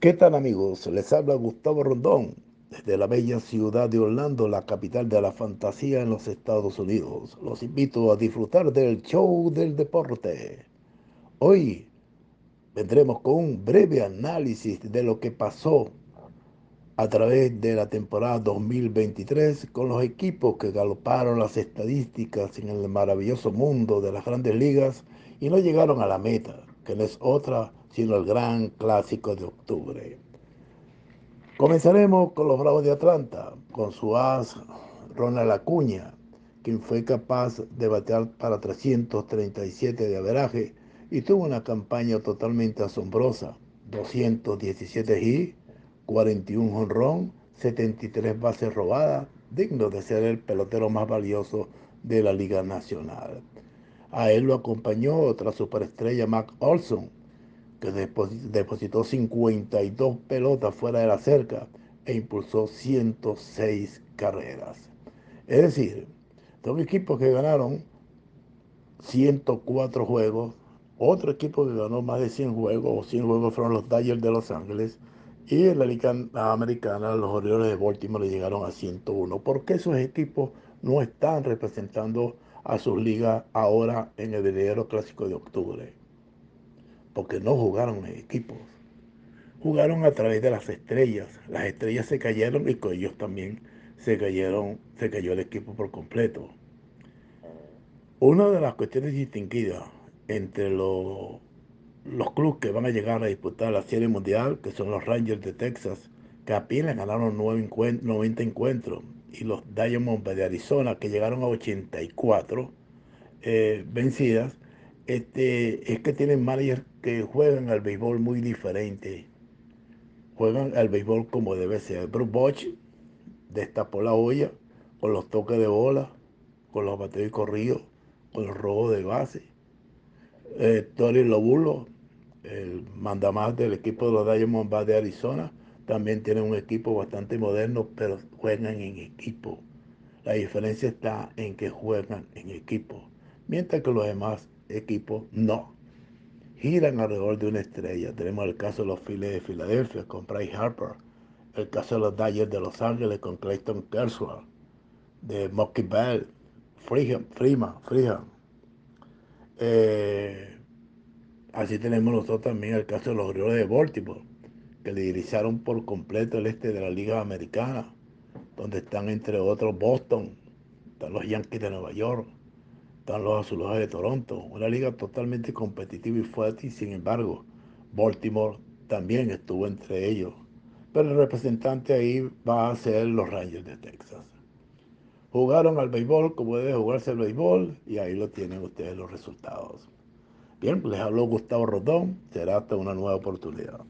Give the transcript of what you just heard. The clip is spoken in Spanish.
¿Qué tal amigos? Les habla Gustavo Rondón desde la bella ciudad de Orlando, la capital de la fantasía en los Estados Unidos. Los invito a disfrutar del show del deporte. Hoy vendremos con un breve análisis de lo que pasó a través de la temporada 2023 con los equipos que galoparon las estadísticas en el maravilloso mundo de las grandes ligas y no llegaron a la meta, que no es otra sino el gran clásico de octubre. Comenzaremos con los Bravos de Atlanta, con su as Ronald Acuña, quien fue capaz de batear para 337 de averaje y tuvo una campaña totalmente asombrosa, 217 hits, 41 honrón, 73 bases robadas, digno de ser el pelotero más valioso de la Liga Nacional. A él lo acompañó otra superestrella, Mac Olson, que depositó 52 pelotas fuera de la cerca e impulsó 106 carreras. Es decir, son equipos que ganaron 104 juegos, otro equipo que ganó más de 100 juegos, o 100 juegos fueron los Dodgers de Los Ángeles, y en la Liga Americana los Orioles de Baltimore llegaron a 101. ¿Por qué esos equipos no están representando a sus ligas ahora en el verdadero clásico de octubre? Porque no jugaron en equipos. Jugaron a través de las estrellas. Las estrellas se cayeron y con ellos también se cayeron, se cayó el equipo por completo. Una de las cuestiones distinguidas entre los los clubes que van a llegar a disputar la Serie Mundial, que son los Rangers de Texas, que apenas ganaron 90 encuentros, y los Diamonds de Arizona, que llegaron a 84 eh, vencidas, este, es que tienen managers que juegan al béisbol muy diferente. Juegan al béisbol como debe ser. Bruce Bosch destapó la olla con los toques de bola, con los bateos y corridos, con los robos de base eh, Tori Lobulo, el mandamás del equipo de los Diamondbacks de Arizona, también tiene un equipo bastante moderno, pero juegan en equipo. La diferencia está en que juegan en equipo, mientras que los demás equipos no. Giran alrededor de una estrella. Tenemos el caso de los Phillies de Filadelfia con Bryce Harper, el caso de los Dodgers de Los Ángeles con Clayton Kershaw, de Mocky Bell, Freeman, Freeman, Freeman eh, así tenemos nosotros también el caso de los Orioles de Baltimore, que liderizaron por completo el este de la Liga Americana, donde están entre otros Boston, están los Yankees de Nueva York, están los Azulejos de Toronto, una liga totalmente competitiva y fuerte, y sin embargo, Baltimore también estuvo entre ellos. Pero el representante ahí va a ser los Rangers de Texas jugaron al béisbol como debe jugarse el béisbol y ahí lo tienen ustedes los resultados. Bien, les habló Gustavo Rodón, será hasta una nueva oportunidad.